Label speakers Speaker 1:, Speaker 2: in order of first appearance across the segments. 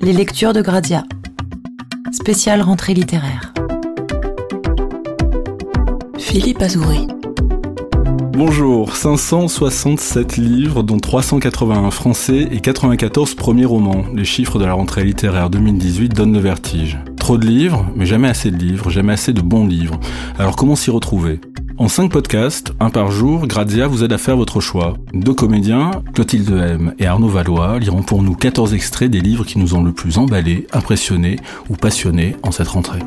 Speaker 1: Les lectures de Gradia. Spéciale rentrée littéraire. Philippe Azouri.
Speaker 2: Bonjour, 567 livres, dont 381 français et 94 premiers romans. Les chiffres de la rentrée littéraire 2018 donnent le vertige. Trop de livres, mais jamais assez de livres, jamais assez de bons livres. Alors comment s'y retrouver? En 5 podcasts, un par jour, Grazia vous aide à faire votre choix. Deux comédiens, Clotilde M et Arnaud Valois, liront pour nous 14 extraits des livres qui nous ont le plus emballés, impressionnés ou passionnés en cette rentrée.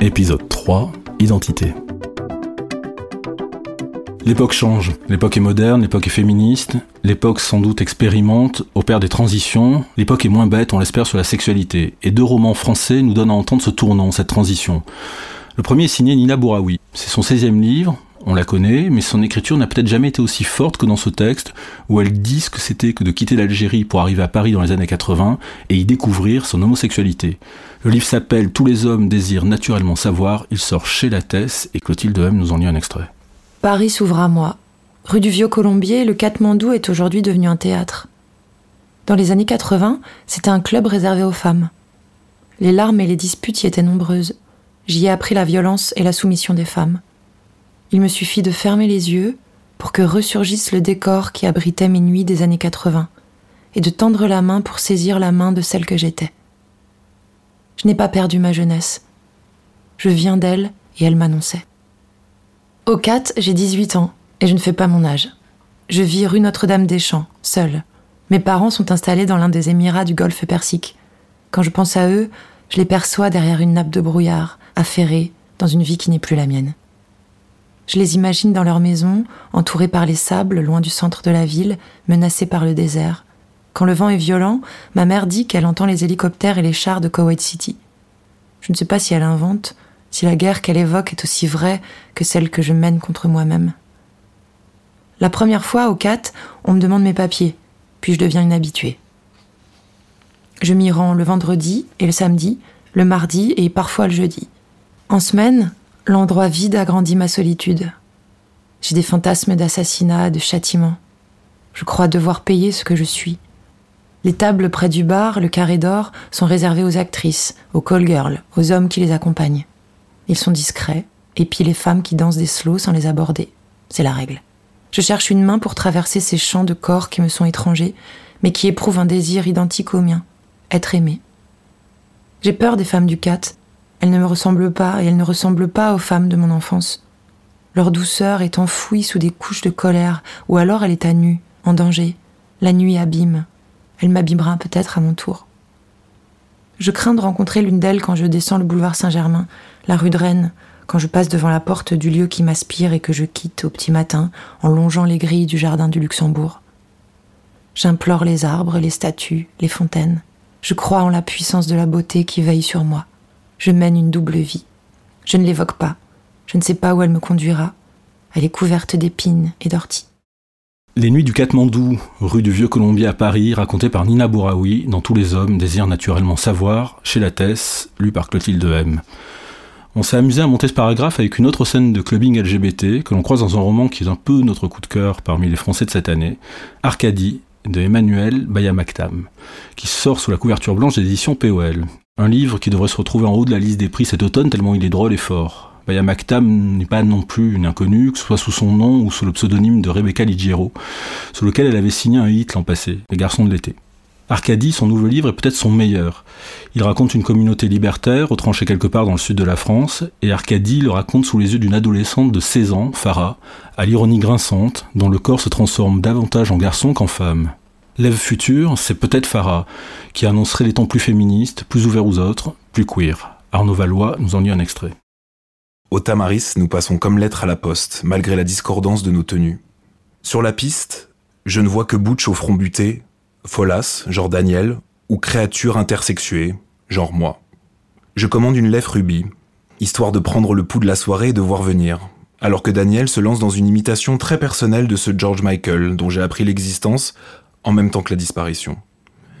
Speaker 2: Épisode 3, Identité. L'époque change, l'époque est moderne, l'époque est féministe, l'époque sans doute expérimente, opère des transitions, l'époque est moins bête, on l'espère, sur la sexualité. Et deux romans français nous donnent à entendre ce tournant, cette transition. Le premier est signé Nina Bouraoui. C'est son 16e livre, on la connaît, mais son écriture n'a peut-être jamais été aussi forte que dans ce texte, où elle dit ce que c'était que de quitter l'Algérie pour arriver à Paris dans les années 80 et y découvrir son homosexualité. Le livre s'appelle Tous les hommes désirent naturellement savoir, il sort chez Lattès et Clotilde M nous en lit un extrait.
Speaker 1: Paris s'ouvre à moi. Rue du Vieux Colombier, le Katmandou est aujourd'hui devenu un théâtre. Dans les années 80, c'était un club réservé aux femmes. Les larmes et les disputes y étaient nombreuses. J'y ai appris la violence et la soumission des femmes. Il me suffit de fermer les yeux pour que ressurgisse le décor qui abritait mes nuits des années 80 et de tendre la main pour saisir la main de celle que j'étais. Je n'ai pas perdu ma jeunesse. Je viens d'elle et elle m'annonçait. Au 4, j'ai 18 ans et je ne fais pas mon âge. Je vis rue Notre-Dame-des-Champs, seule. Mes parents sont installés dans l'un des Émirats du Golfe Persique. Quand je pense à eux, je les perçois derrière une nappe de brouillard, affairés dans une vie qui n'est plus la mienne. Je les imagine dans leur maison, entourés par les sables, loin du centre de la ville, menacés par le désert. Quand le vent est violent, ma mère dit qu'elle entend les hélicoptères et les chars de Kuwait City. Je ne sais pas si elle invente, si la guerre qu'elle évoque est aussi vraie que celle que je mène contre moi-même. La première fois, au 4, on me demande mes papiers, puis je deviens une habituée. Je m'y rends le vendredi et le samedi, le mardi et parfois le jeudi. En semaine, l'endroit vide agrandit ma solitude. J'ai des fantasmes d'assassinat, de châtiment. Je crois devoir payer ce que je suis. Les tables près du bar, le carré d'or, sont réservées aux actrices, aux call girls, aux hommes qui les accompagnent. Ils sont discrets, et puis les femmes qui dansent des slows sans les aborder. C'est la règle. Je cherche une main pour traverser ces champs de corps qui me sont étrangers, mais qui éprouvent un désir identique au mien, être aimé. J'ai peur des femmes du cat. Elles ne me ressemblent pas et elles ne ressemblent pas aux femmes de mon enfance. Leur douceur est enfouie sous des couches de colère, ou alors elle est à nu, en danger. La nuit abîme. Elle m'abîmera peut-être à mon tour. Je crains de rencontrer l'une d'elles quand je descends le boulevard Saint-Germain, la rue de Rennes, quand je passe devant la porte du lieu qui m'aspire et que je quitte au petit matin en longeant les grilles du jardin du Luxembourg. J'implore les arbres, les statues, les fontaines. Je crois en la puissance de la beauté qui veille sur moi. Je mène une double vie. Je ne l'évoque pas. Je ne sais pas où elle me conduira. Elle est couverte d'épines et d'orties.
Speaker 2: Les nuits du Katmandou, rue du Vieux Colombier à Paris, racontées par Nina Bouraoui dans Tous les hommes désirent naturellement savoir, chez la Tess, lu par Clotilde M. On s'est amusé à monter ce paragraphe avec une autre scène de clubbing LGBT que l'on croise dans un roman qui est un peu notre coup de cœur parmi les Français de cette année, Arcadie, de Emmanuel Bayamaktam, qui sort sous la couverture blanche des éditions POL. Un livre qui devrait se retrouver en haut de la liste des prix cet automne tellement il est drôle et fort. Baya Maktam n'est pas non plus une inconnue, que ce soit sous son nom ou sous le pseudonyme de Rebecca Ligiero, sous lequel elle avait signé un hit l'an passé, Les Garçons de l'été. Arcadie, son nouveau livre, est peut-être son meilleur. Il raconte une communauté libertaire, retranchée quelque part dans le sud de la France, et Arcadie le raconte sous les yeux d'une adolescente de 16 ans, Farah, à l'ironie grinçante, dont le corps se transforme davantage en garçon qu'en femme. L'Ève future, c'est peut-être Farah, qui annoncerait les temps plus féministes, plus ouverts aux autres, plus queer. Arnaud Valois nous en lit un extrait.
Speaker 3: Au Tamaris, nous passons comme lettres à la poste, malgré la discordance de nos tenues. Sur la piste, je ne vois que Butch au front buté, Folas, genre Daniel, ou créature intersexuée, genre moi. Je commande une lèvre rubis, histoire de prendre le pouls de la soirée et de voir venir, alors que Daniel se lance dans une imitation très personnelle de ce George Michael dont j'ai appris l'existence en même temps que la disparition.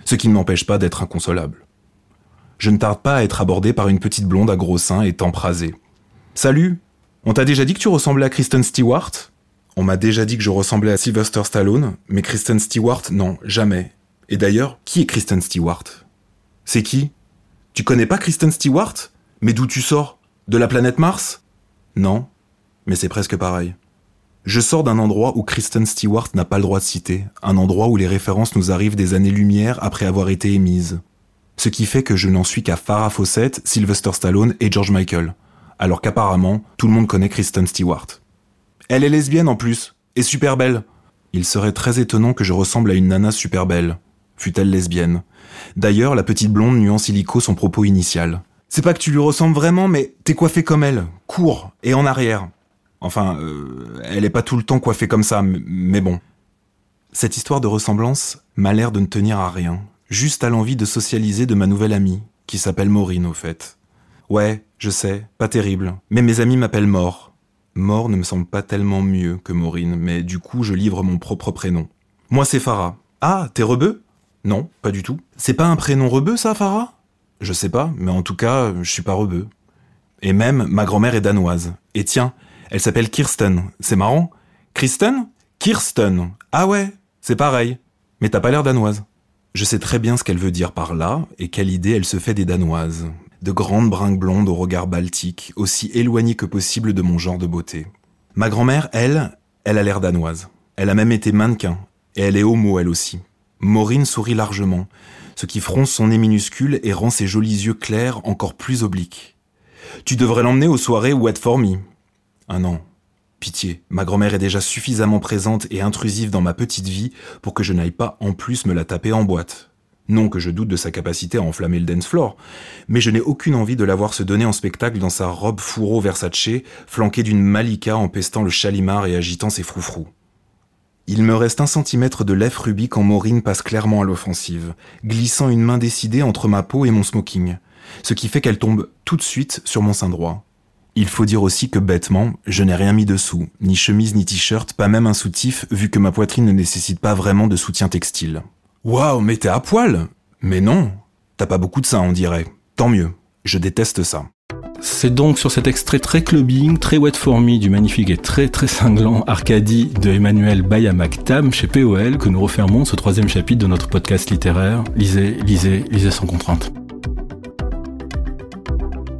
Speaker 3: Ce qui ne m'empêche pas d'être inconsolable. Je ne tarde pas à être abordé par une petite blonde à gros seins et tempes rasées Salut On t'a déjà dit que tu ressemblais à Kristen Stewart? On m'a déjà dit que je ressemblais à Sylvester Stallone, mais Kristen Stewart, non, jamais. Et d'ailleurs, qui est Kristen Stewart? C'est qui? Tu connais pas Kristen Stewart? Mais d'où tu sors? De la planète Mars? Non, mais c'est presque pareil. Je sors d'un endroit où Kristen Stewart n'a pas le droit de citer, un endroit où les références nous arrivent des années-lumière après avoir été émises. Ce qui fait que je n'en suis qu'à Farah Fawcett, Sylvester Stallone et George Michael, alors qu'apparemment tout le monde connaît Kristen Stewart. Elle est lesbienne en plus, et super belle. Il serait très étonnant que je ressemble à une nana super belle, fut-elle lesbienne. D'ailleurs, la petite blonde nuance illico son propos initial. C'est pas que tu lui ressembles vraiment, mais t'es coiffé comme elle, court et en arrière. Enfin, euh, elle est pas tout le temps coiffée comme ça, mais bon. Cette histoire de ressemblance m'a l'air de ne tenir à rien, juste à l'envie de socialiser de ma nouvelle amie, qui s'appelle Maureen au fait. Ouais, je sais, pas terrible, mais mes amis m'appellent Mort. Mort ne me semble pas tellement mieux que Maureen, mais du coup je livre mon propre prénom. Moi c'est Farah. Ah, t'es rebeu? Non, pas du tout. C'est pas un prénom rebeu ça, Farah? Je sais pas, mais en tout cas, je suis pas rebeu. Et même, ma grand-mère est danoise. Et tiens, elle s'appelle Kirsten. C'est marrant. Kristen? Kirsten. Ah ouais, c'est pareil. Mais t'as pas l'air danoise. Je sais très bien ce qu'elle veut dire par là et quelle idée elle se fait des danoises. De grandes brinques blondes au regard baltique, aussi éloignées que possible de mon genre de beauté. Ma grand-mère, elle, elle a l'air danoise. Elle a même été mannequin. Et elle est homo, elle aussi. Maureen sourit largement, ce qui fronce son nez minuscule et rend ses jolis yeux clairs encore plus obliques. Tu devrais l'emmener aux soirées Wet For Me. Ah non, Pitié, ma grand-mère est déjà suffisamment présente et intrusive dans ma petite vie pour que je n'aille pas en plus me la taper en boîte. Non que je doute de sa capacité à enflammer le dance floor, mais je n'ai aucune envie de la voir se donner en spectacle dans sa robe fourreau Versace, flanquée d'une malika empestant le chalimard et agitant ses froufrous. Il me reste un centimètre de lèvre rubis quand Maureen passe clairement à l'offensive, glissant une main décidée entre ma peau et mon smoking, ce qui fait qu'elle tombe tout de suite sur mon sein droit. Il faut dire aussi que bêtement, je n'ai rien mis dessous, ni chemise ni t-shirt, pas même un soutif, vu que ma poitrine ne nécessite pas vraiment de soutien textile. Waouh, mais t'es à poil Mais non T'as pas beaucoup de ça, on dirait. Tant mieux. Je déteste ça.
Speaker 2: C'est donc sur cet extrait très clubbing, très wet for me du magnifique et très très cinglant Arcadie de Emmanuel Bayamak-Tam chez POL que nous refermons ce troisième chapitre de notre podcast littéraire. Lisez, lisez, lisez sans contrainte.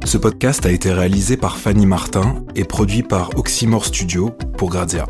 Speaker 3: Ce podcast a été réalisé par Fanny Martin et produit par Oxymore Studio pour Grazia.